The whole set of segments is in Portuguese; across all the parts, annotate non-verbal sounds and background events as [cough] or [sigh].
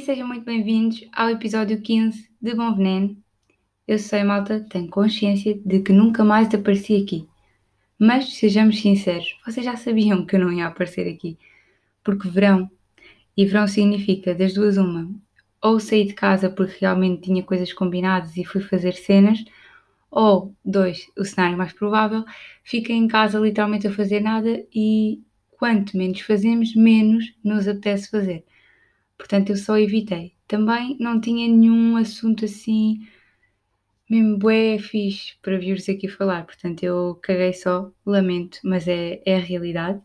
e sejam muito bem-vindos ao episódio 15 de Bom Veneno. Eu sei, malta, tenho consciência de que nunca mais apareci aqui. Mas, sejamos sinceros, vocês já sabiam que eu não ia aparecer aqui. Porque verão, e verão significa das duas uma, ou saí de casa porque realmente tinha coisas combinadas e fui fazer cenas, ou dois, o cenário mais provável, fiquei em casa literalmente a fazer nada e quanto menos fazemos, menos nos apetece fazer. Portanto, eu só evitei. Também não tinha nenhum assunto assim, mesmo bué fixe para vir-vos aqui falar. Portanto, eu caguei só, lamento, mas é, é a realidade.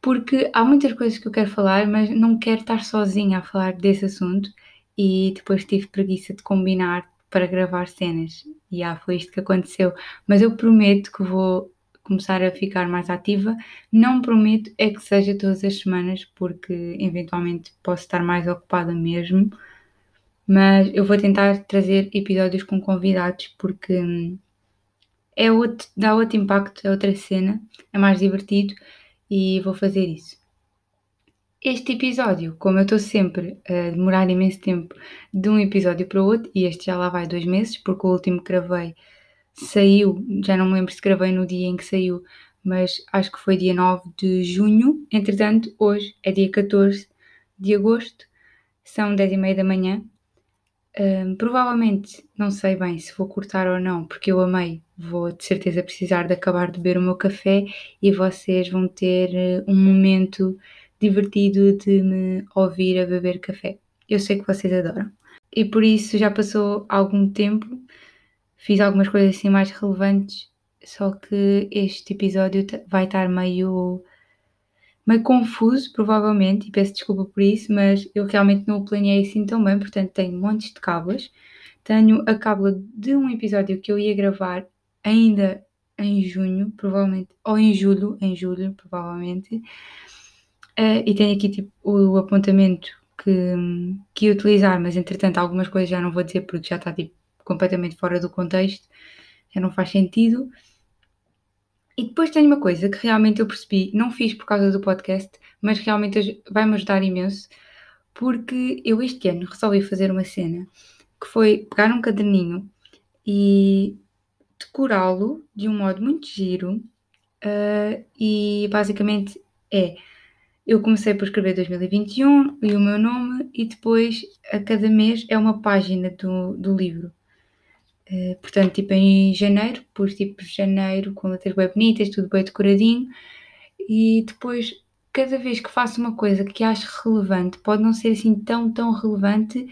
Porque há muitas coisas que eu quero falar, mas não quero estar sozinha a falar desse assunto e depois tive preguiça de combinar para gravar cenas. E ah, foi isto que aconteceu. Mas eu prometo que vou começar a ficar mais ativa. Não prometo é que seja todas as semanas, porque eventualmente posso estar mais ocupada mesmo. Mas eu vou tentar trazer episódios com convidados porque hum, é outro, dá outro impacto, é outra cena, é mais divertido e vou fazer isso. Este episódio, como eu estou sempre a demorar imenso tempo de um episódio para o outro, e este já lá vai dois meses, porque o último gravei saiu, já não me lembro se gravei no dia em que saiu, mas acho que foi dia 9 de junho. Entretanto, hoje é dia 14 de agosto, são 10 e meia da manhã. Um, provavelmente não sei bem se vou cortar ou não, porque eu amei. Vou de certeza precisar de acabar de beber o meu café e vocês vão ter uh, um momento divertido de me ouvir a beber café. Eu sei que vocês adoram. E por isso já passou algum tempo fiz algumas coisas assim mais relevantes, só que este episódio vai estar meio, meio confuso, provavelmente, e peço desculpa por isso, mas eu realmente não o planeei assim tão bem, portanto tenho montes de cábulas. Tenho a cábula de um episódio que eu ia gravar ainda em junho, provavelmente, ou em julho, em julho, provavelmente. Uh, e tenho aqui tipo, o apontamento que, que ia utilizar, mas entretanto algumas coisas já não vou dizer porque já está tipo completamente fora do contexto, já não faz sentido. E depois tem uma coisa que realmente eu percebi, não fiz por causa do podcast, mas realmente vai-me ajudar imenso, porque eu este ano resolvi fazer uma cena que foi pegar um caderninho e decorá-lo de um modo muito giro. Uh, e basicamente é eu comecei por escrever 2021 e o meu nome, e depois a cada mês é uma página do, do livro. Eh, portanto, tipo em janeiro, pus tipo janeiro com letras bem bonitas, tudo bem decoradinho. E depois, cada vez que faço uma coisa que acho relevante, pode não ser assim tão, tão relevante,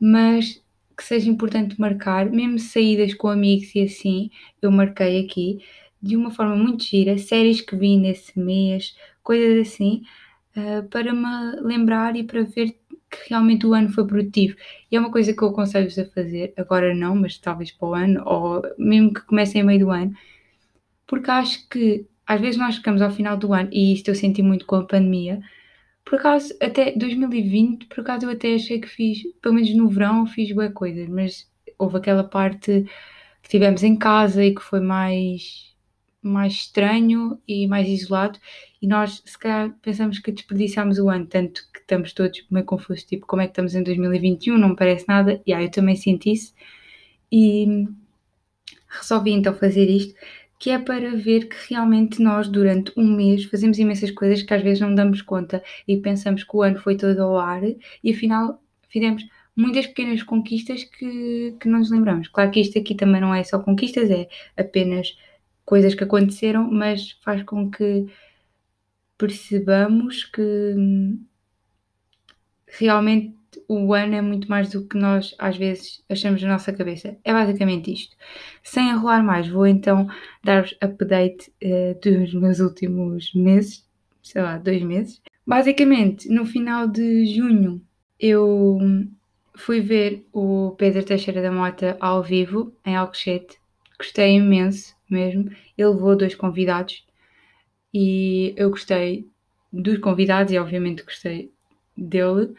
mas que seja importante marcar, mesmo saídas com amigos e assim, eu marquei aqui de uma forma muito gira, séries que vi nesse mês, coisas assim, uh, para me lembrar e para ver que realmente o ano foi produtivo. E é uma coisa que eu aconselho-vos a fazer, agora não, mas talvez para o ano, ou mesmo que comecem a meio do ano, porque acho que às vezes nós ficamos ao final do ano, e isto eu senti muito com a pandemia, por acaso, até 2020, por acaso eu até achei que fiz, pelo menos no verão, fiz boas coisas, mas houve aquela parte que tivemos em casa e que foi mais mais estranho e mais isolado e nós se calhar pensamos que desperdiçámos o ano, tanto que estamos todos meio confusos, tipo, como é que estamos em 2021, não me parece nada, e aí eu também senti isso e resolvi então fazer isto, que é para ver que realmente nós durante um mês fazemos imensas coisas que às vezes não damos conta e pensamos que o ano foi todo ao ar e afinal fizemos muitas pequenas conquistas que, que não nos lembramos. Claro que isto aqui também não é só conquistas, é apenas coisas que aconteceram, mas faz com que percebamos que hum, realmente o ano é muito mais do que nós às vezes achamos na nossa cabeça. É basicamente isto. Sem enrolar mais, vou então dar-vos update uh, dos meus últimos meses, sei lá, dois meses. Basicamente, no final de junho, eu fui ver o Pedro Teixeira da Mota ao vivo, em Alcochete. Gostei imenso mesmo. Ele levou dois convidados e eu gostei dos convidados e obviamente gostei dele.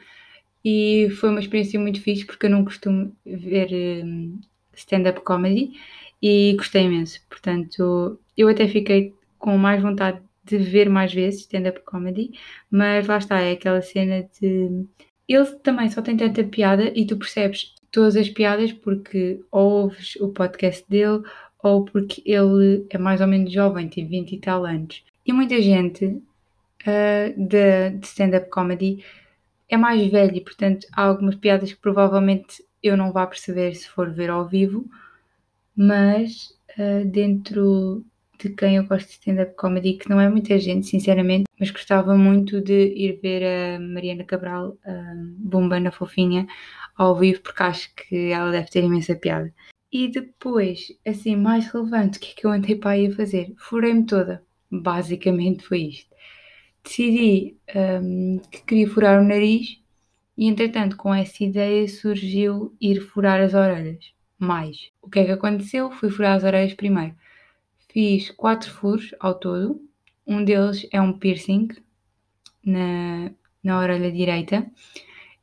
E foi uma experiência muito fixe porque eu não costumo ver um, stand-up comedy e gostei imenso. Portanto, eu até fiquei com mais vontade de ver mais vezes stand-up comedy, mas lá está, é aquela cena de ele também só tem tanta piada e tu percebes todas as piadas porque ou ouves o podcast dele ou porque ele é mais ou menos jovem, tem 20 e tal anos. E muita gente uh, de, de stand-up comedy é mais velho portanto, há algumas piadas que provavelmente eu não vá perceber se for ver ao vivo, mas uh, dentro de quem eu gosto de stand-up comedy, que não é muita gente, sinceramente, mas gostava muito de ir ver a Mariana Cabral, a Bombana Fofinha, ao vivo, porque acho que ela deve ter imensa piada. E depois, assim, mais relevante, o que é que eu andei para aí a fazer? Furei-me toda. Basicamente foi isto. Decidi um, que queria furar o nariz e, entretanto, com essa ideia surgiu ir furar as orelhas. Mais. O que é que aconteceu? Fui furar as orelhas primeiro. Fiz quatro furos ao todo. Um deles é um piercing na, na orelha direita.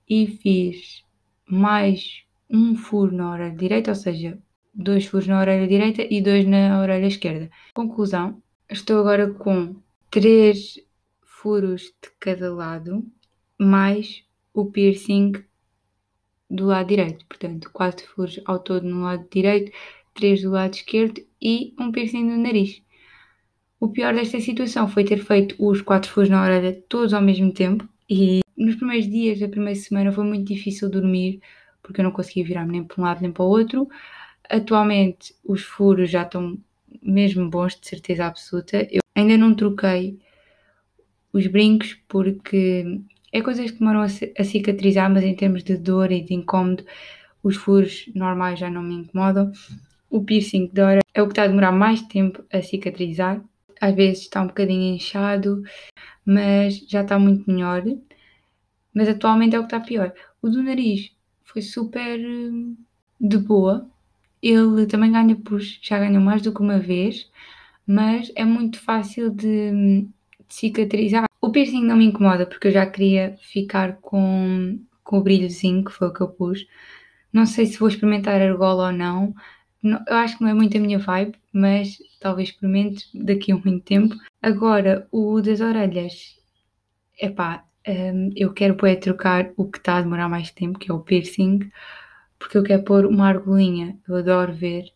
E fiz mais um furo na orelha direita, ou seja, dois furos na orelha direita e dois na orelha esquerda. Conclusão: estou agora com três furos de cada lado, mais o piercing do lado direito. Portanto, quatro furos ao todo no lado direito, três do lado esquerdo e um piercing no nariz. O pior desta situação foi ter feito os quatro furos na orelha todos ao mesmo tempo e nos primeiros dias da primeira semana foi muito difícil dormir porque eu não conseguia virar-me nem para um lado nem para o outro. Atualmente os furos já estão mesmo bons, de certeza absoluta. Eu ainda não troquei os brincos porque é coisas que demoram a cicatrizar, mas em termos de dor e de incómodo, os furos normais já não me incomodam. O piercing de hora é o que está a demorar mais tempo a cicatrizar. Às vezes está um bocadinho inchado, mas já está muito melhor. Mas atualmente é o que está pior. O do nariz foi super hum, de boa. Ele também ganha push, já ganhou mais do que uma vez, mas é muito fácil de, hum, de cicatrizar. O piercing não me incomoda porque eu já queria ficar com, com o brilhozinho, que foi o que eu pus. Não sei se vou experimentar argola ou não. não. Eu acho que não é muito a minha vibe, mas talvez experimente daqui a muito tempo. Agora, o das orelhas, epá, um, eu quero poder trocar o que está a demorar mais tempo, que é o piercing, porque eu quero pôr uma argolinha, eu adoro ver,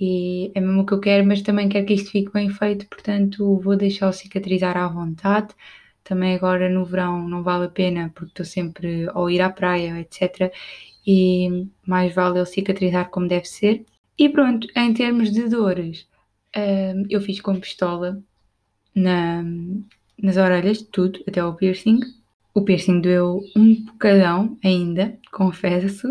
e é mesmo o que eu quero, mas também quero que isto fique bem feito, portanto vou deixá-lo cicatrizar à vontade. Também agora no verão não vale a pena, porque estou sempre ao ir à praia, etc. E mais vale ele cicatrizar como deve ser. E pronto, em termos de dores, um, eu fiz com pistola na, nas orelhas, tudo, até o piercing. O piercing doeu um bocadão ainda, confesso.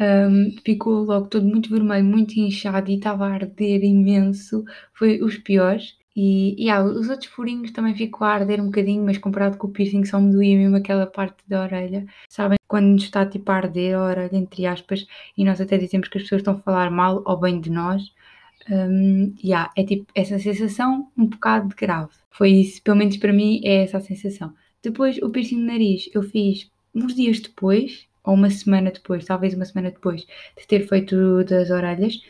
Um, ficou logo todo muito vermelho, muito inchado e estava a arder imenso. Foi os piores. E, e ah, os outros furinhos também ficou a arder um bocadinho, mas comparado com o piercing só me doía mesmo aquela parte da orelha. Sabem, quando nos está tipo a arder a orelha, entre aspas, e nós até dizemos que as pessoas estão a falar mal ou bem de nós. Um, yeah, é tipo essa sensação um bocado grave. Foi isso, pelo menos para mim, é essa a sensação. Depois, o piercing no nariz, eu fiz uns dias depois, ou uma semana depois, talvez uma semana depois de ter feito das orelhas,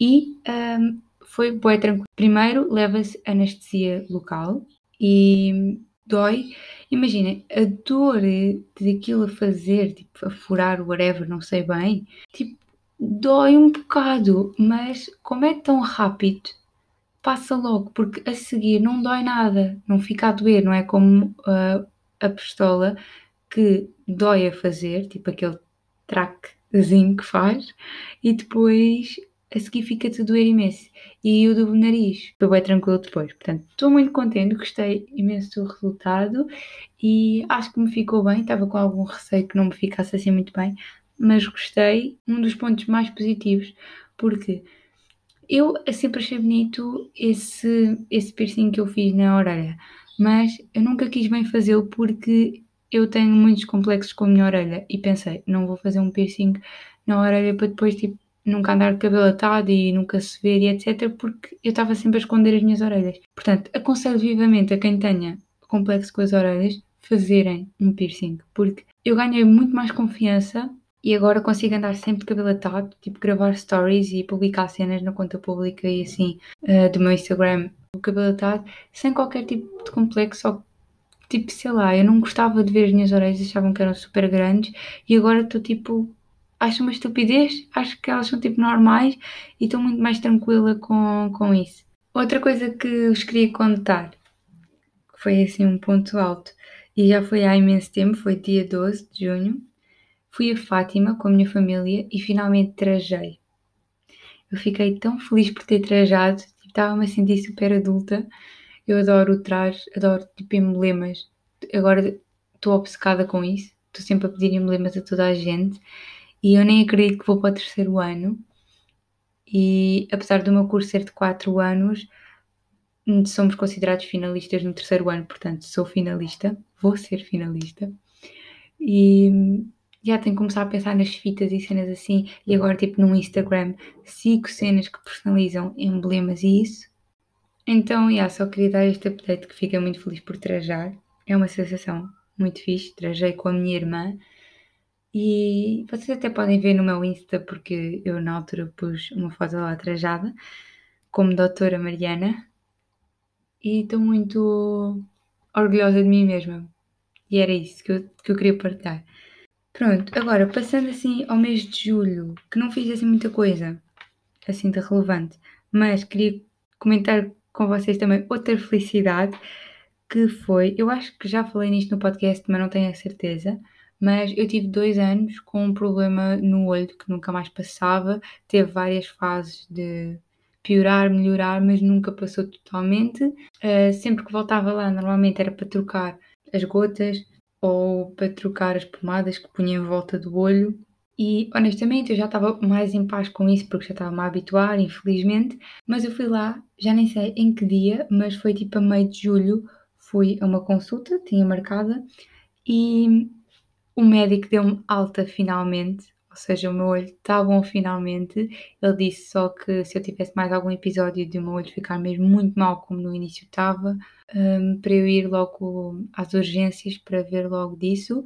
e um, foi bem tranquilo. Primeiro, leva-se anestesia local e dói. Imaginem, a dor daquilo a fazer, tipo, a furar, whatever, não sei bem, tipo, dói um bocado, mas como é tão rápido, passa logo, porque a seguir não dói nada, não fica a doer, não é como uh, a pistola que dói a fazer, tipo aquele traquezinho que faz, e depois a seguir fica-te doer imenso. E o do nariz foi bem tranquilo depois. Portanto, estou muito contente, gostei imenso do resultado e acho que me ficou bem. Estava com algum receio que não me ficasse assim muito bem, mas gostei. Um dos pontos mais positivos, porque eu sempre achei bonito esse, esse piercing que eu fiz na orelha, mas eu nunca quis bem fazê-lo porque eu tenho muitos complexos com a minha orelha e pensei, não vou fazer um piercing na orelha para depois tipo, nunca andar de cabelo atado e nunca se ver e etc, porque eu estava sempre a esconder as minhas orelhas. Portanto, aconselho vivamente a quem tenha complexo com as orelhas fazerem um piercing, porque eu ganhei muito mais confiança e agora consigo andar sempre de cabelo atado, tipo gravar stories e publicar cenas na conta pública e assim uh, do meu Instagram, o cabelo atado, sem qualquer tipo de complexo ou tipo, sei lá, eu não gostava de ver as minhas orelhas, achavam que eram super grandes e agora estou tipo, acho uma estupidez, acho que elas são tipo normais e estou muito mais tranquila com, com isso. Outra coisa que vos queria contar, que foi assim um ponto alto, e já foi há imenso tempo, foi dia 12 de junho, fui a Fátima com a minha família e finalmente trajei. Eu fiquei tão feliz por ter trajado, estava-me a sentir super adulta. Eu adoro o traje, adoro tipo emblemas. Agora estou obcecada com isso, estou sempre a pedir emblemas a toda a gente e eu nem acredito que vou para o terceiro ano. E apesar do meu curso ser de 4 anos, somos considerados finalistas no terceiro ano, portanto sou finalista, vou ser finalista. E já tenho que começar a pensar nas fitas e cenas assim. E agora, tipo, no Instagram, sigo cenas que personalizam emblemas e isso. Então, já, só queria dar este update que fiquei muito feliz por trajar. É uma sensação muito fixe. Trajei com a minha irmã. E vocês até podem ver no meu Insta, porque eu na altura pus uma foto lá trajada, como doutora Mariana. E estou muito orgulhosa de mim mesma. E era isso que eu, que eu queria partilhar. Pronto, agora passando assim ao mês de julho, que não fiz assim muita coisa, assim de relevante, mas queria comentar com vocês também outra felicidade que foi, eu acho que já falei nisto no podcast, mas não tenho a certeza, mas eu tive dois anos com um problema no olho que nunca mais passava, teve várias fases de piorar, melhorar, mas nunca passou totalmente. Uh, sempre que voltava lá, normalmente era para trocar as gotas, ou para trocar as pomadas que punha em volta do olho. E honestamente eu já estava mais em paz com isso porque já estava-me a habituar, infelizmente. Mas eu fui lá, já nem sei em que dia, mas foi tipo a meio de julho. Fui a uma consulta, tinha marcada, e o médico deu-me alta finalmente. Ou seja, o meu olho está bom finalmente. Ele disse só que se eu tivesse mais algum episódio de o meu olho ficar mesmo muito mal, como no início estava, um, para eu ir logo às urgências para ver logo disso.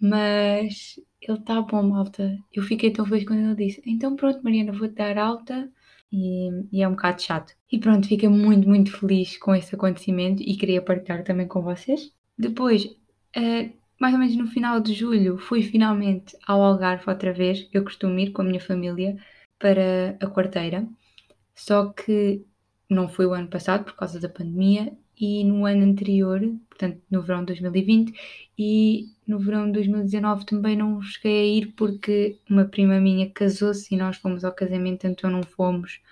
Mas ele está bom, malta. Eu fiquei tão feliz quando ele disse: Então pronto, Mariana, vou-te dar alta. E, e, é um bocado chato. E pronto, fiquei muito, muito feliz com esse acontecimento e queria partilhar também com vocês. Depois, uh, mais ou menos no final de julho, fui finalmente ao Algarve outra vez. Eu costumo ir com a minha família para a quarteira, só que não foi o ano passado por causa da pandemia e no ano anterior, portanto no verão de 2020 e no verão de 2019 também não cheguei a ir porque uma prima minha casou-se e nós fomos ao casamento, então não fomos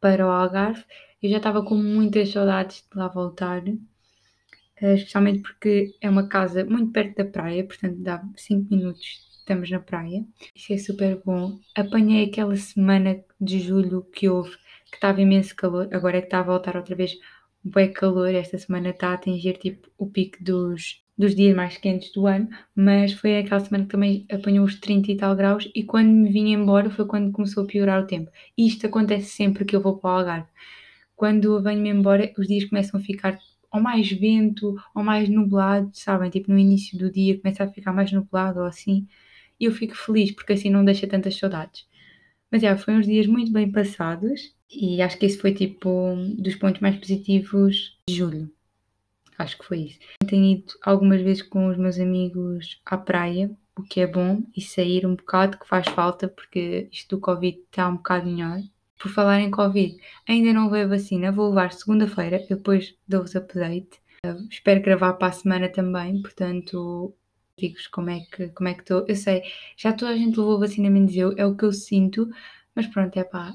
para o Algarve. Eu já estava com muitas saudades de lá voltar, especialmente porque é uma casa muito perto da praia, portanto dá 5 minutos estamos na praia. Isso é super bom. Apanhei aquela semana de julho que houve, que estava imenso calor, agora é que está a voltar outra vez bem calor, esta semana está a atingir tipo o pico dos, dos dias mais quentes do ano, mas foi aquela semana que também apanhou os 30 e tal graus e quando me vim embora foi quando começou a piorar o tempo. Isto acontece sempre que eu vou para o Algarve. Quando eu venho-me embora, os dias começam a ficar ou mais vento ou mais nublado, sabem? Tipo no início do dia começa a ficar mais nublado ou assim. E eu fico feliz porque assim não deixa tantas saudades. Mas já, foi uns dias muito bem passados e acho que esse foi tipo dos pontos mais positivos de julho. Acho que foi isso. Tenho ido algumas vezes com os meus amigos à praia, o que é bom, e sair um bocado, que faz falta, porque isto do Covid está um bocado melhor. Por falar em Covid, ainda não levei a vacina, vou levar segunda-feira, depois dou-vos update. Uh, espero gravar para a semana também, portanto, digo-vos como é que como é que estou. Eu sei, já toda a gente levou a vacina menos eu, é o que eu sinto, mas pronto, é pá,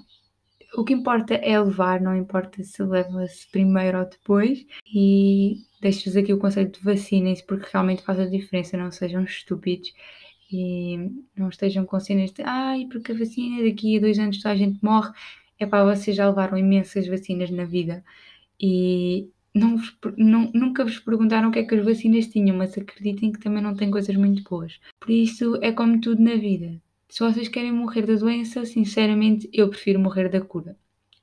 o que importa é levar, não importa se leva-se primeiro ou depois. E deixo-vos aqui o conselho de vacinem-se, porque realmente faz a diferença. Não sejam estúpidos e não estejam com cenas de ai, porque a vacina daqui a dois anos toda a gente morre. É para vocês já levaram imensas vacinas na vida e não, não, nunca vos perguntaram o que é que as vacinas tinham, mas acreditem que também não têm coisas muito boas. Por isso é como tudo na vida se vocês querem morrer da doença, sinceramente, eu prefiro morrer da cura.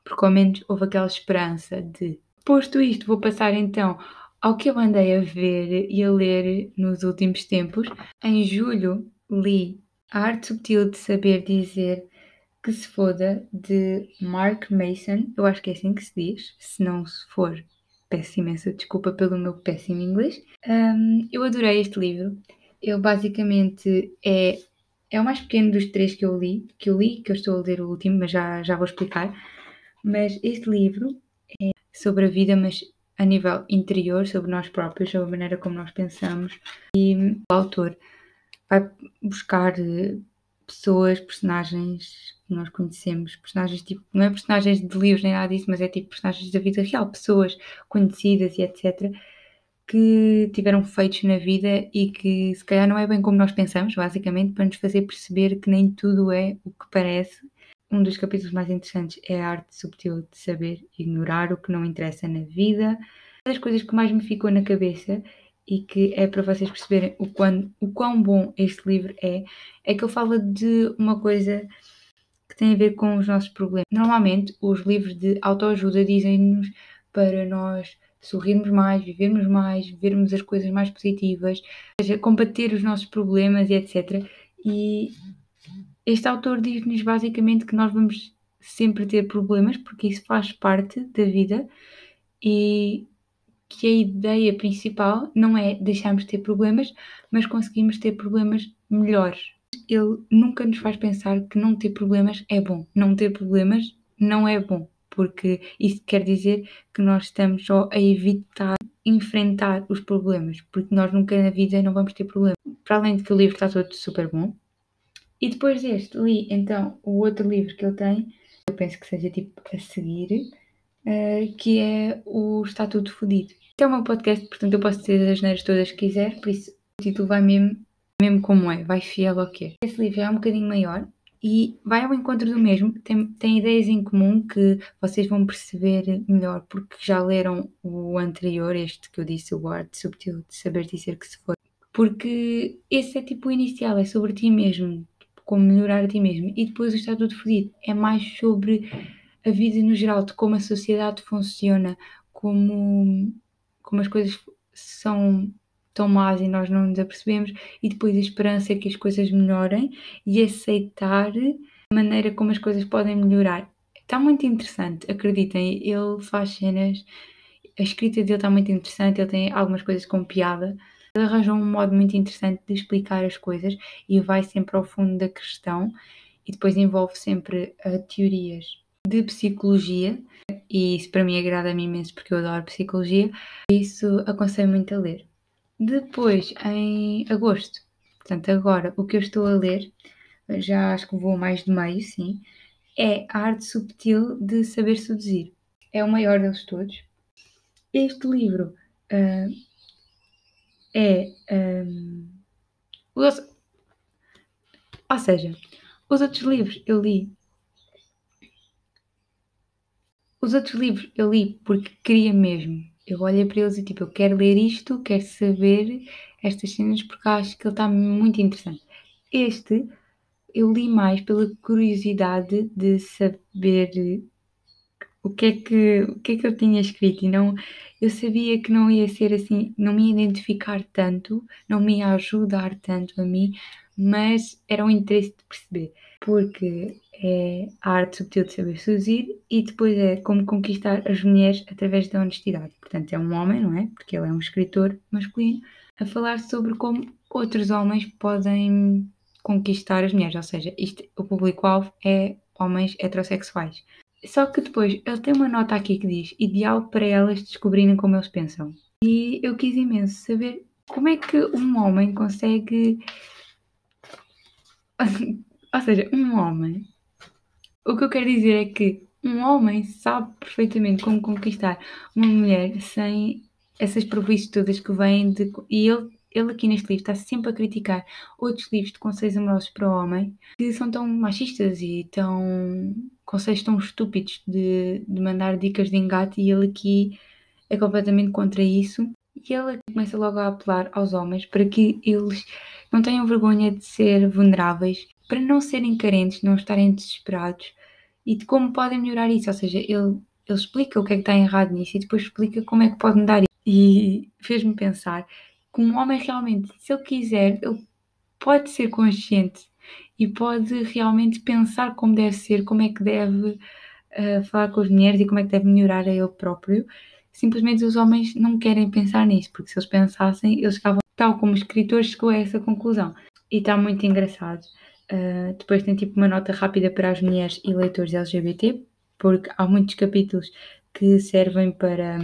Porque ao menos houve aquela esperança de. Posto isto, vou passar então ao que eu andei a ver e a ler nos últimos tempos. Em julho, li A Arte Subtil de Saber Dizer que se foda de Mark Mason. Eu acho que é assim que se diz. Se não se for, Peço imensa desculpa pelo meu péssimo inglês. Um, eu adorei este livro. Ele basicamente é, é o mais pequeno dos três que eu li, que eu li, que eu estou a ler o último, mas já, já vou explicar. Mas este livro é sobre a vida, mas a nível interior, sobre nós próprios, sobre a maneira como nós pensamos. E o autor vai buscar eh, pessoas, personagens que nós conhecemos, personagens tipo, não é personagens de livros nem nada disso, mas é tipo personagens da vida real, pessoas conhecidas e etc. que tiveram feitos na vida e que se calhar não é bem como nós pensamos, basicamente, para nos fazer perceber que nem tudo é o que parece. Um dos capítulos mais interessantes é a arte subtil de saber ignorar o que não interessa na vida. Uma das coisas que mais me ficou na cabeça e que é para vocês perceberem o quão, o quão bom este livro é, é que ele fala de uma coisa que tem a ver com os nossos problemas. Normalmente, os livros de autoajuda dizem-nos para nós sorrirmos mais, vivermos mais, vermos as coisas mais positivas, seja, combater os nossos problemas e etc. E este autor diz-nos basicamente que nós vamos sempre ter problemas, porque isso faz parte da vida e que a ideia principal não é deixarmos de ter problemas, mas conseguimos ter problemas melhores. Ele nunca nos faz pensar que não ter problemas é bom. Não ter problemas não é bom, porque isso quer dizer que nós estamos só a evitar enfrentar os problemas, porque nós nunca na vida não vamos ter problemas. Para além de que o livro está todo super bom. E depois deste, li então o outro livro que ele tem, eu penso que seja tipo a seguir, uh, que é o Estatuto Fodido. Este é o meu podcast, portanto eu posso dizer as neiras todas que quiser, por isso o título vai mesmo, mesmo como é, vai fiel ao que é. Esse livro é um bocadinho maior e vai ao encontro do mesmo, tem, tem ideias em comum que vocês vão perceber melhor porque já leram o anterior, este que eu disse, o Arte Subtil de Saber Dizer Que Se For. Porque esse é tipo o inicial, é sobre ti mesmo, como melhorar a ti mesmo. E depois o Estatuto Fodido é mais sobre a vida no geral, de como a sociedade funciona, como como as coisas são tão más e nós não nos apercebemos, e depois a esperança é que as coisas melhorem e aceitar a maneira como as coisas podem melhorar. Está muito interessante, acreditem, ele faz cenas, a escrita dele está muito interessante, ele tem algumas coisas com piada, ele arranjou um modo muito interessante de explicar as coisas e vai sempre ao fundo da questão e depois envolve sempre uh, teorias de psicologia e isso para mim agrada-me imenso porque eu adoro psicologia, isso aconselho muito a ler. Depois, em agosto, portanto, agora o que eu estou a ler, já acho que vou mais de meio, sim, é A Arte Subtil de Saber Seduzir. É o maior deles todos. Este livro uh, é. Um, ou seja, os outros livros eu li os outros livros eu li porque queria mesmo. Eu olhei para eles e tipo, eu quero ler isto, quero saber estas cenas porque acho que ele está muito interessante. Este eu li mais pela curiosidade de saber o que é que, o que, é que eu tinha escrito e não eu sabia que não ia ser assim, não me identificar tanto, não me ia ajudar tanto a mim, mas era um interesse de perceber, porque é a arte subtil de saber seduzir e depois é como conquistar as mulheres através da honestidade. Portanto, é um homem, não é? Porque ele é um escritor masculino, a falar sobre como outros homens podem conquistar as mulheres, ou seja, isto, o público-alvo é homens heterossexuais. Só que depois ele tem uma nota aqui que diz ideal para elas descobrirem como eles pensam. E eu quis imenso saber como é que um homem consegue. [laughs] ou seja, um homem o que eu quero dizer é que um homem sabe perfeitamente como conquistar uma mulher sem essas provistas todas que vêm de. E ele, ele aqui neste livro está sempre a criticar outros livros de conselhos amorosos para o homem que são tão machistas e tão. conselhos tão estúpidos de, de mandar dicas de engate e ele aqui é completamente contra isso. E ele começa logo a apelar aos homens para que eles não tenham vergonha de ser vulneráveis para não serem carentes, não estarem desesperados e de como podem melhorar isso. Ou seja, ele, ele explica o que é que está errado nisso e depois explica como é que pode mudar isso. E fez-me pensar que um homem realmente, se ele quiser, ele pode ser consciente e pode realmente pensar como deve ser, como é que deve uh, falar com as mulheres e como é que deve melhorar a ele próprio. simplesmente os homens não querem pensar nisso, porque se eles pensassem, eles ficavam, tal como escritores, chegou a essa conclusão. E está muito engraçado. Uh, depois tem tipo uma nota rápida para as mulheres e leitores LGBT, porque há muitos capítulos que servem para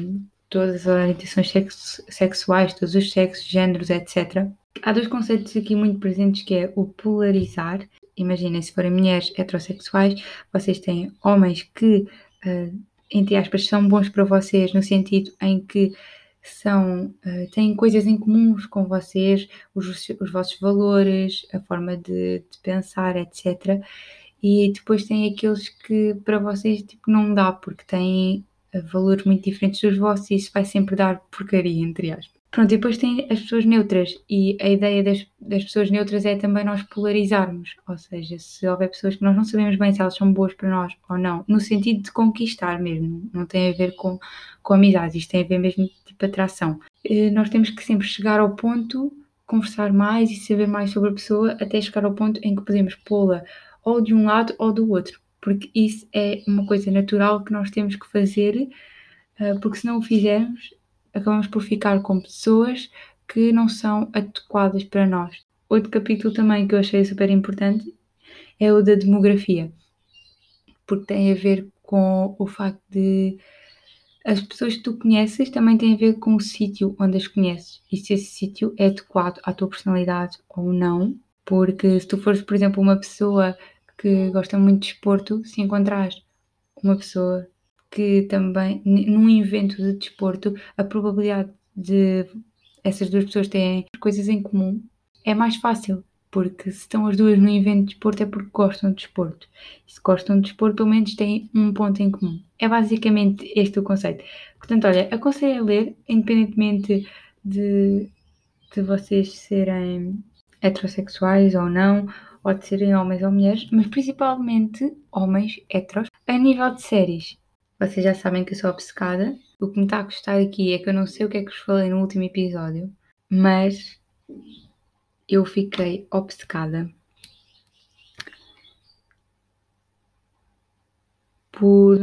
todas as orientações sexo, sexuais, todos os sexos, géneros, etc. Há dois conceitos aqui muito presentes que é o polarizar. Imaginem, se forem mulheres heterossexuais, vocês têm homens que, uh, entre aspas, são bons para vocês no sentido em que são, uh, têm coisas em comuns com vocês, os, os vossos valores, a forma de, de, pensar, etc. E depois tem aqueles que para vocês tipo, não dá, porque têm uh, valores muito diferentes dos vossos e isso vai sempre dar porcaria, entre aspas. Pronto, e depois tem as pessoas neutras, e a ideia das, das pessoas neutras é também nós polarizarmos, ou seja, se houver pessoas que nós não sabemos bem se elas são boas para nós ou não, no sentido de conquistar mesmo, não tem a ver com, com isto tem a ver mesmo tipo atração. E nós temos que sempre chegar ao ponto, conversar mais e saber mais sobre a pessoa, até chegar ao ponto em que podemos pô-la ou de um lado ou do outro, porque isso é uma coisa natural que nós temos que fazer, eh, porque se não o fizermos, acabamos por ficar com pessoas que não são adequadas para nós. Outro capítulo também que eu achei super importante é o da demografia, porque tem a ver com o facto de as pessoas que tu conheces também têm a ver com o sítio onde as conheces e se esse sítio é adequado à tua personalidade ou não. Porque se tu fores, por exemplo, uma pessoa que gosta muito de desporto, se encontrares uma pessoa que também, num evento de desporto, a probabilidade de essas duas pessoas terem coisas em comum é mais fácil, porque se estão as duas num evento de desporto é porque gostam de desporto. E se gostam de desporto, pelo menos têm um ponto em comum. É basicamente este o conceito. Portanto, olha, aconselho a ler, independentemente de, de vocês serem heterossexuais ou não, ou de serem homens ou mulheres, mas principalmente homens heteros, a nível de séries. Vocês já sabem que eu sou obcecada. O que me está a gostar aqui é que eu não sei o que é que vos falei no último episódio, mas eu fiquei obcecada por.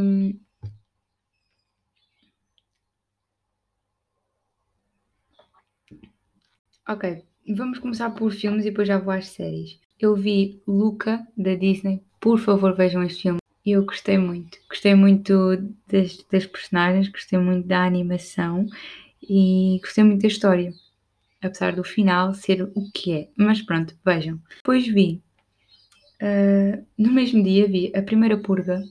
Ok, vamos começar por filmes e depois já vou às séries. Eu vi Luca da Disney, por favor vejam este filme. E eu gostei muito. Gostei muito das, das personagens, gostei muito da animação e gostei muito da história. Apesar do final ser o que é. Mas pronto, vejam. Depois vi. Uh, no mesmo dia vi a primeira Purga,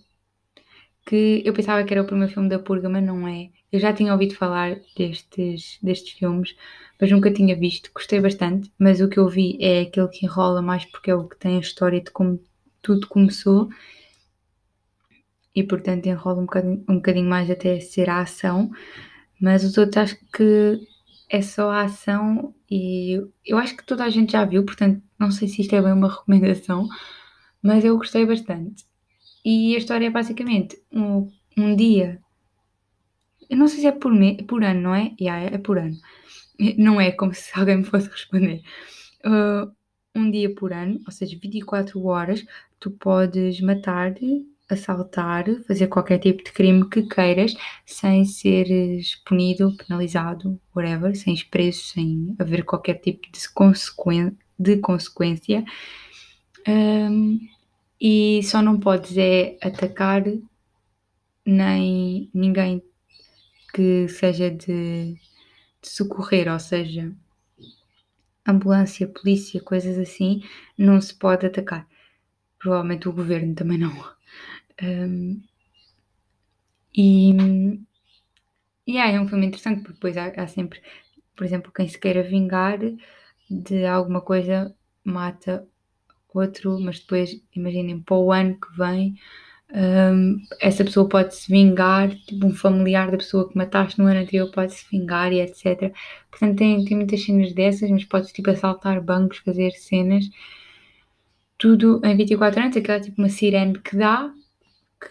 que eu pensava que era o primeiro filme da Purga, mas não é. Eu já tinha ouvido falar destes, destes filmes, mas nunca tinha visto. Gostei bastante, mas o que eu vi é aquele que enrola mais porque é o que tem a história de como tudo começou e portanto enrola um bocadinho, um bocadinho mais até ser a ação, mas os outros acho que é só a ação e eu acho que toda a gente já viu, portanto não sei se isto é bem uma [laughs] recomendação, mas eu gostei bastante. E a história é basicamente um, um dia, eu não sei se é por, me, por ano, não é? Yeah, é por ano. Não é como se [laughs] alguém me fosse responder. Uh, um dia por ano, ou seja, 24 horas, tu podes matar assaltar, fazer qualquer tipo de crime que queiras, sem seres punido, penalizado, whatever, sem preso, sem haver qualquer tipo de, consequen de consequência. Um, e só não podes é atacar nem ninguém que seja de, de socorrer, ou seja, ambulância, polícia, coisas assim, não se pode atacar. Provavelmente o governo também não. Um, e, e é um filme interessante porque depois há, há, sempre, por exemplo, quem se queira vingar de alguma coisa mata outro, mas depois imaginem para o ano que vem um, essa pessoa pode se vingar, tipo um familiar da pessoa que mataste no ano anterior pode se vingar e etc. Portanto, tem, tem muitas cenas dessas, mas pode tipo assaltar bancos, fazer cenas, tudo em 24 anos. Aquela é tipo uma sirene que dá,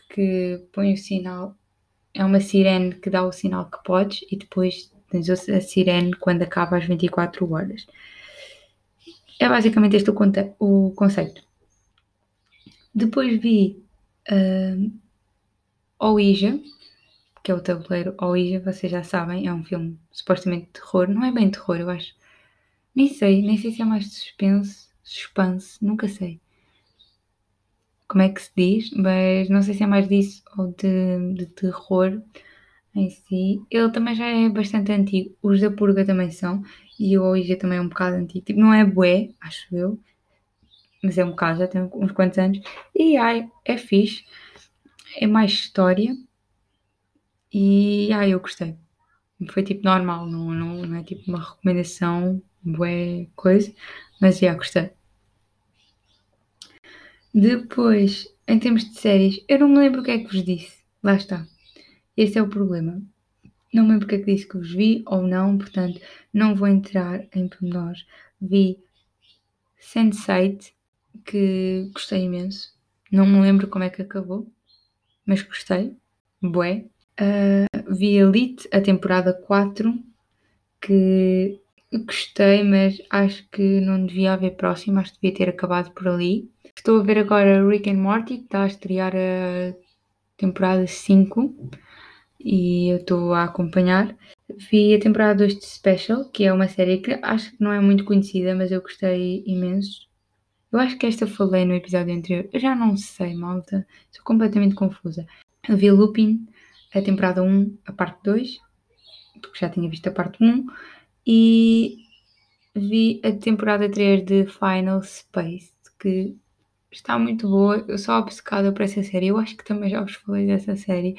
que põe o sinal, é uma sirene que dá o sinal que podes e depois tens a sirene quando acaba às 24 horas. É basicamente este o, conte o conceito. Depois vi uh, Ouija, que é o tabuleiro Ouija, vocês já sabem, é um filme supostamente de terror, não é bem terror, eu acho. Nem sei, nem sei se é mais suspense, suspense, nunca sei como é que se diz, mas não sei se é mais disso ou de, de terror em si. Ele também já é bastante antigo, os da Purga também são, e o Ouija também é um bocado antigo, tipo, não é bué, acho eu, mas é um bocado, já tem uns quantos anos, e ai, é fixe, é mais história, e ai, eu gostei. Foi tipo normal, não, não, não é tipo uma recomendação, bué coisa, mas já gostei. Depois, em termos de séries, eu não me lembro o que é que vos disse. Lá está. Esse é o problema. Não me lembro o que é que disse que vos vi ou não, portanto, não vou entrar em pormenores. Vi Sense8, que gostei imenso. Não me lembro como é que acabou, mas gostei. Bué. Uh, vi Elite, a temporada 4, que gostei, mas acho que não devia haver próximo, acho que devia ter acabado por ali. Estou a ver agora Rick and Morty, que está a estrear a temporada 5 e eu estou a acompanhar. Vi a temporada 2 de Special, que é uma série que acho que não é muito conhecida, mas eu gostei imenso. Eu acho que esta falei no episódio anterior. Eu já não sei, malta. Estou completamente confusa. Eu vi Lupin, a temporada 1, a parte 2, porque já tinha visto a parte 1. E vi a temporada 3 de Final Space, que está muito boa. Eu sou obcecada por essa série. Eu acho que também já vos falei dessa série.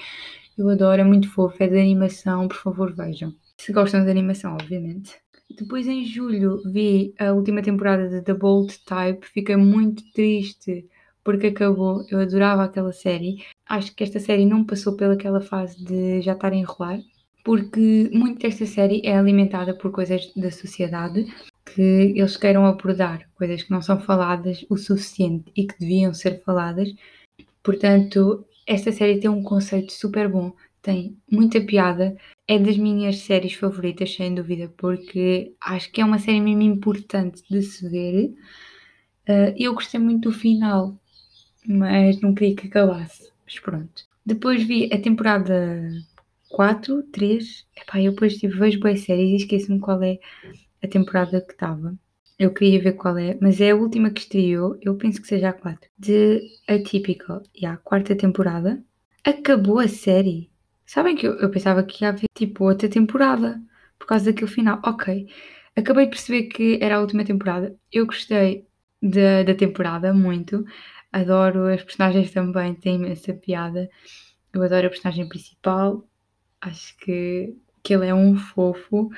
Eu adoro, é muito fofo, é de animação, por favor vejam. Se gostam de animação, obviamente. Depois em julho vi a última temporada de The Bold Type, fiquei muito triste porque acabou. Eu adorava aquela série. Acho que esta série não passou pelaquela fase de já estar a enrolar, porque muito desta série é alimentada por coisas da sociedade que eles queiram abordar, coisas que não são faladas o suficiente e que deviam ser faladas. Portanto, esta série tem um conceito super bom, tem muita piada, é das minhas séries favoritas, sem dúvida, porque acho que é uma série mesmo importante de se ver. Uh, eu gostei muito do final, mas não queria que acabasse. Mas pronto. Depois vi a temporada 4, 3. Epá, eu depois tipo, vejo boas séries e esqueço-me qual é a temporada que estava. Eu queria ver qual é, mas é a última que estreou, eu penso que seja a 4. De Atypical, e a quarta temporada. Acabou a série. Sabem que eu, eu pensava que ia haver tipo outra temporada por causa daquele final. Ok. Acabei de perceber que era a última temporada. Eu gostei da, da temporada muito. Adoro as personagens também, tem imensa piada. Eu adoro a personagem principal. Acho que, que ele é um fofo.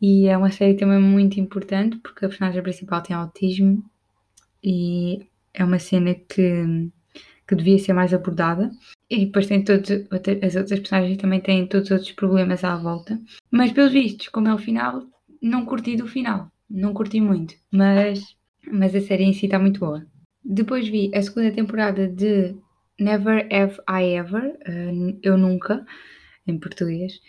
E é uma série também muito importante porque a personagem principal tem autismo e é uma cena que, que devia ser mais abordada. E depois tem todos, as outras personagens também têm todos os outros problemas à volta. Mas pelos vistos, como é o final, não curti do final. Não curti muito. Mas, mas a série em si está muito boa. Depois vi a segunda temporada de Never Have I Ever, uh, Eu Nunca, em português.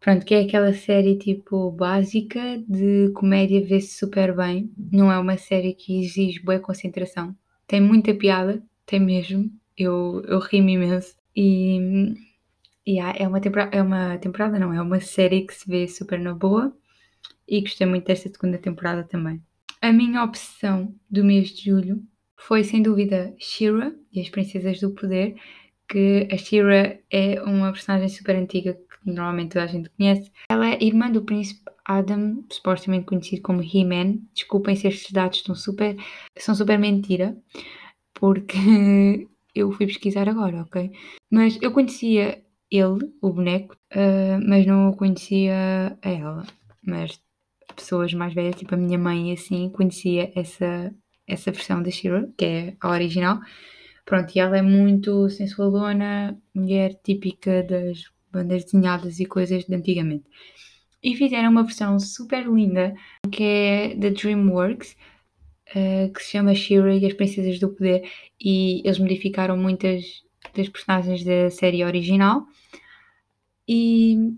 Pronto, que é aquela série tipo básica de comédia, vê-se super bem. Não é uma série que exige boa concentração. Tem muita piada, tem mesmo. Eu, eu ri-me imenso. E, e é, uma temporada, é uma temporada, não, é uma série que se vê super na boa. E gostei muito desta segunda temporada também. A minha obsessão do mês de julho foi sem dúvida Shira e as Princesas do Poder, que a Shira é uma personagem super antiga que normalmente toda a gente conhece. Ela é irmã do príncipe Adam, supostamente conhecido como He-Man. Desculpem se estes dados estão super, são super mentira, porque [laughs] eu fui pesquisar agora, ok? Mas eu conhecia ele, o boneco, uh, mas não conhecia a ela. Mas pessoas mais velhas, tipo a minha mãe, assim, conhecia essa, essa versão da Shira, que é a original. Pronto, e ela é muito sensualona, mulher típica das bandas desenhadas e coisas de antigamente. E fizeram uma versão super linda que é da DreamWorks, uh, que se chama Shira e as Princesas do Poder, e eles modificaram muitas das personagens da série original. E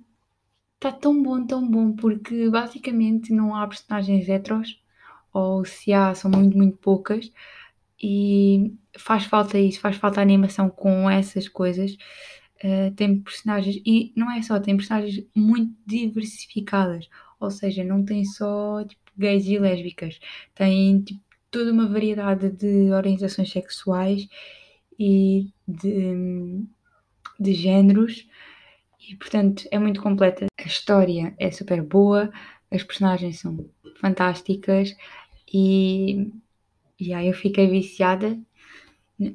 está tão bom, tão bom, porque basicamente não há personagens heteros, ou se há, são muito, muito poucas, e faz falta isso, faz falta animação com essas coisas. Uh, tem personagens, e não é só, tem personagens muito diversificadas, ou seja, não tem só tipo, gays e lésbicas, tem tipo, toda uma variedade de orientações sexuais e de, de géneros, e portanto é muito completa. A história é super boa, as personagens são fantásticas e, e aí eu fiquei viciada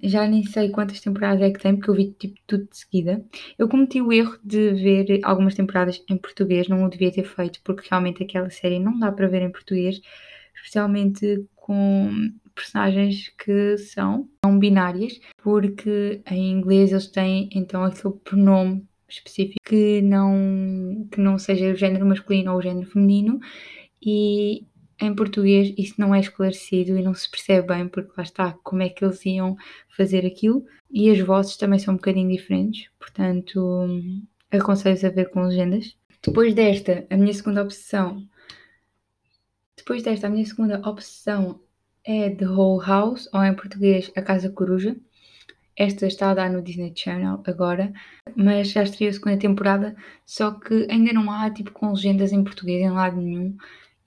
já nem sei quantas temporadas é que tem, porque eu vi tipo tudo de seguida. Eu cometi o erro de ver algumas temporadas em português, não o devia ter feito, porque realmente aquela série não dá para ver em português, especialmente com personagens que são não binárias, porque em inglês eles têm então aquele pronome específico que não, que não seja o género masculino ou o género feminino, e em português isso não é esclarecido e não se percebe bem, porque lá está como é que eles iam fazer aquilo. E as vozes também são um bocadinho diferentes, portanto aconselho a ver com legendas. Depois desta, a minha segunda obsessão. Depois desta, a minha segunda obsessão é The Whole House, ou em português, A Casa Coruja. Esta está a dar no Disney Channel agora, mas já estreou a segunda temporada, só que ainda não há tipo com legendas em português em lado nenhum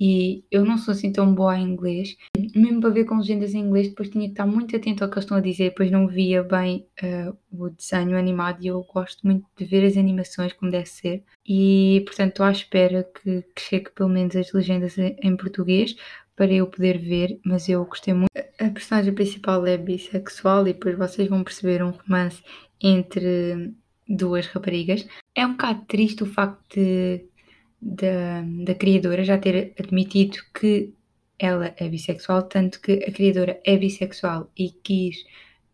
e eu não sou assim tão boa em inglês. Mesmo para ver com legendas em inglês, depois tinha que estar muito atento ao que eles estão a dizer, depois não via bem uh, o desenho animado e eu gosto muito de ver as animações como deve ser. E portanto estou à espera que, que chegue pelo menos as legendas em português para eu poder ver, mas eu gostei muito. A personagem principal é bissexual e depois vocês vão perceber um romance entre duas raparigas. É um bocado triste o facto de da, da criadora já ter admitido que ela é bissexual, tanto que a criadora é bissexual e quis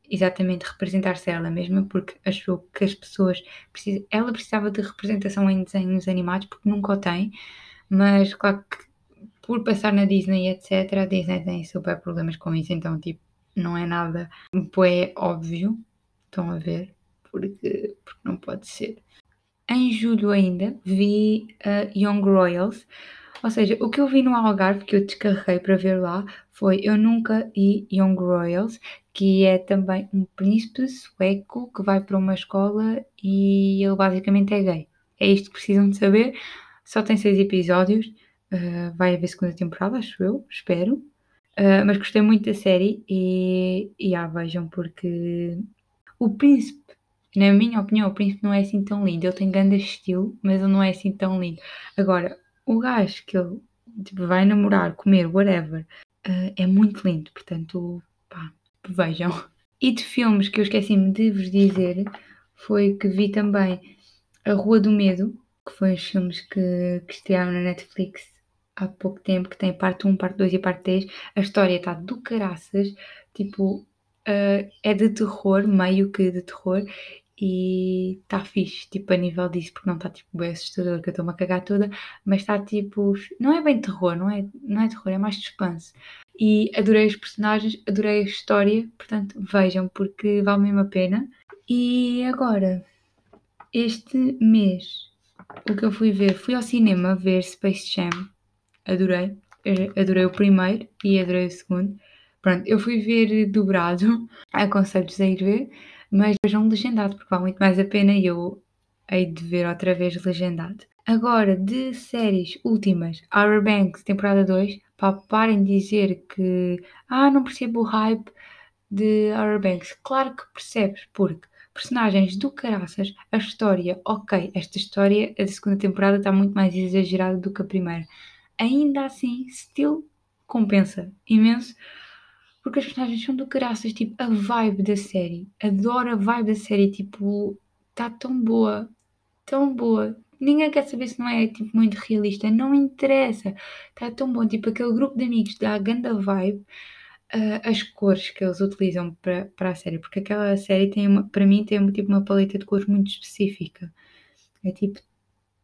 exatamente representar-se ela mesma porque achou que as pessoas precisam, ela precisava de representação em desenhos animados porque nunca o tem, mas claro que por passar na Disney etc, a Disney tem super problemas com isso, então tipo, não é nada é óbvio, estão a ver, porque, porque não pode ser em julho ainda vi uh, Young Royals, ou seja, o que eu vi no Algarve que eu descarreguei para ver lá foi Eu Nunca e Young Royals, que é também um príncipe sueco que vai para uma escola e ele basicamente é gay. É isto que precisam de saber. Só tem seis episódios, uh, vai haver segunda temporada, acho eu, espero. Uh, mas gostei muito da série e, e ah, vejam, porque o príncipe na minha opinião, o príncipe não é assim tão lindo. Ele tem grande estilo, mas ele não é assim tão lindo. Agora, o gajo que ele tipo, vai namorar, comer, whatever, uh, é muito lindo. Portanto, pá, vejam. E de filmes que eu esqueci-me de vos dizer, foi que vi também A Rua do Medo, que foi os filmes que, que estrearam na Netflix há pouco tempo, que tem parte 1, parte 2 e parte 3. A história está do caraças, tipo, uh, é de terror, meio que de terror, e está fixe, tipo, a nível disso, porque não está tipo bem assustador, que eu estou-me a cagar toda, mas está tipo, não é bem terror, não é, não é terror, é mais suspense. E adorei os personagens, adorei a história, portanto vejam, porque vale mesmo a pena. E agora, este mês, o que eu fui ver, fui ao cinema ver Space Jam, adorei, adorei o primeiro e adorei o segundo. Pronto, eu fui ver dobrado, [laughs] aconselho-vos a ir ver mas vejam legendado, porque vale muito mais a pena e eu hei de ver outra vez legendado. Agora, de séries últimas, Outer Banks, temporada 2, pá, parem de dizer que ah, não percebo o hype de Outer Banks. Claro que percebes, porque personagens do caraças, a história, ok, esta história, a segunda temporada está muito mais exagerada do que a primeira. Ainda assim, still compensa imenso porque as personagens são do caraças, tipo, a vibe da série. Adoro a vibe da série, tipo, está tão boa, tão boa. Ninguém quer saber se não é, tipo, muito realista. Não interessa. Está tão bom, tipo, aquele grupo de amigos dá a ganda vibe. Uh, as cores que eles utilizam para, para a série, porque aquela série tem uma, para mim tem tipo uma paleta de cores muito específica. É tipo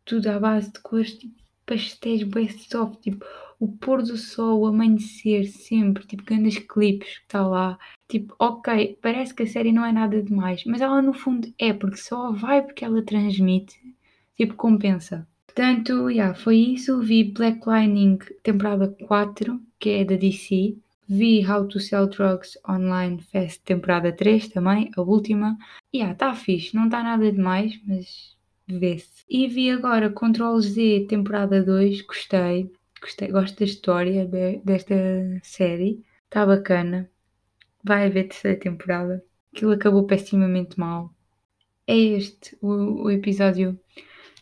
tudo à base de cores tipo pastéis bem soft, tipo o pôr do sol, o amanhecer, sempre, tipo, grandes clipes que está lá. Tipo, ok, parece que a série não é nada demais, mas ela no fundo é, porque só a vibe que ela transmite, tipo, compensa. Portanto, yeah, foi isso. Vi Black Lightning temporada 4, que é da DC. Vi How to Sell Drugs Online Fast temporada 3 também, a última. E yeah, está fixe, não está nada demais, mas vê-se. E vi agora Control Z temporada 2, gostei. Gostei, gosto da história de, desta série. Está bacana. Vai haver terceira temporada. Aquilo acabou pessimamente mal. É este o, o episódio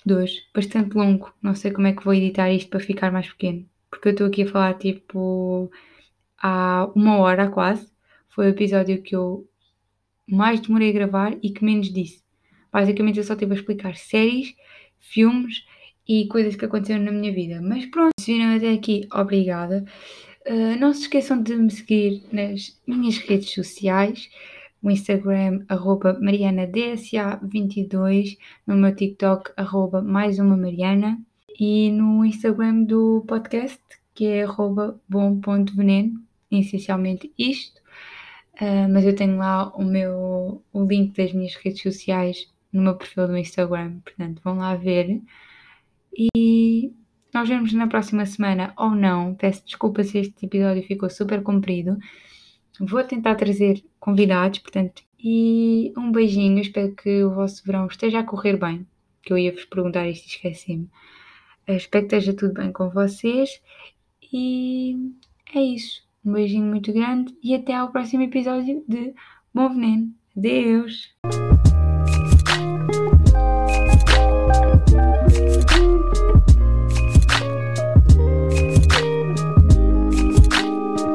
2. Bastante longo. Não sei como é que vou editar isto para ficar mais pequeno. Porque eu estou aqui a falar tipo há uma hora quase. Foi o episódio que eu mais demorei a gravar e que menos disse. Basicamente eu só estive a explicar séries, filmes e coisas que aconteceram na minha vida. Mas pronto, se viram até aqui, obrigada. Uh, não se esqueçam de me seguir nas minhas redes sociais, o Instagram, arroba marianadsa22, no meu TikTok, arroba mais uma Mariana, e no Instagram do podcast, que é arroba bom.veneno, essencialmente isto. Uh, mas eu tenho lá o meu o link das minhas redes sociais no meu perfil do Instagram, portanto vão lá ver. E nós vemos na próxima semana ou não. Peço desculpa se este episódio ficou super comprido. Vou tentar trazer convidados, portanto, e um beijinho. Espero que o vosso verão esteja a correr bem. Que eu ia vos perguntar isto e esqueci-me. Espero que esteja tudo bem com vocês. E é isso. Um beijinho muito grande e até ao próximo episódio de Bom Veneno. Adeus!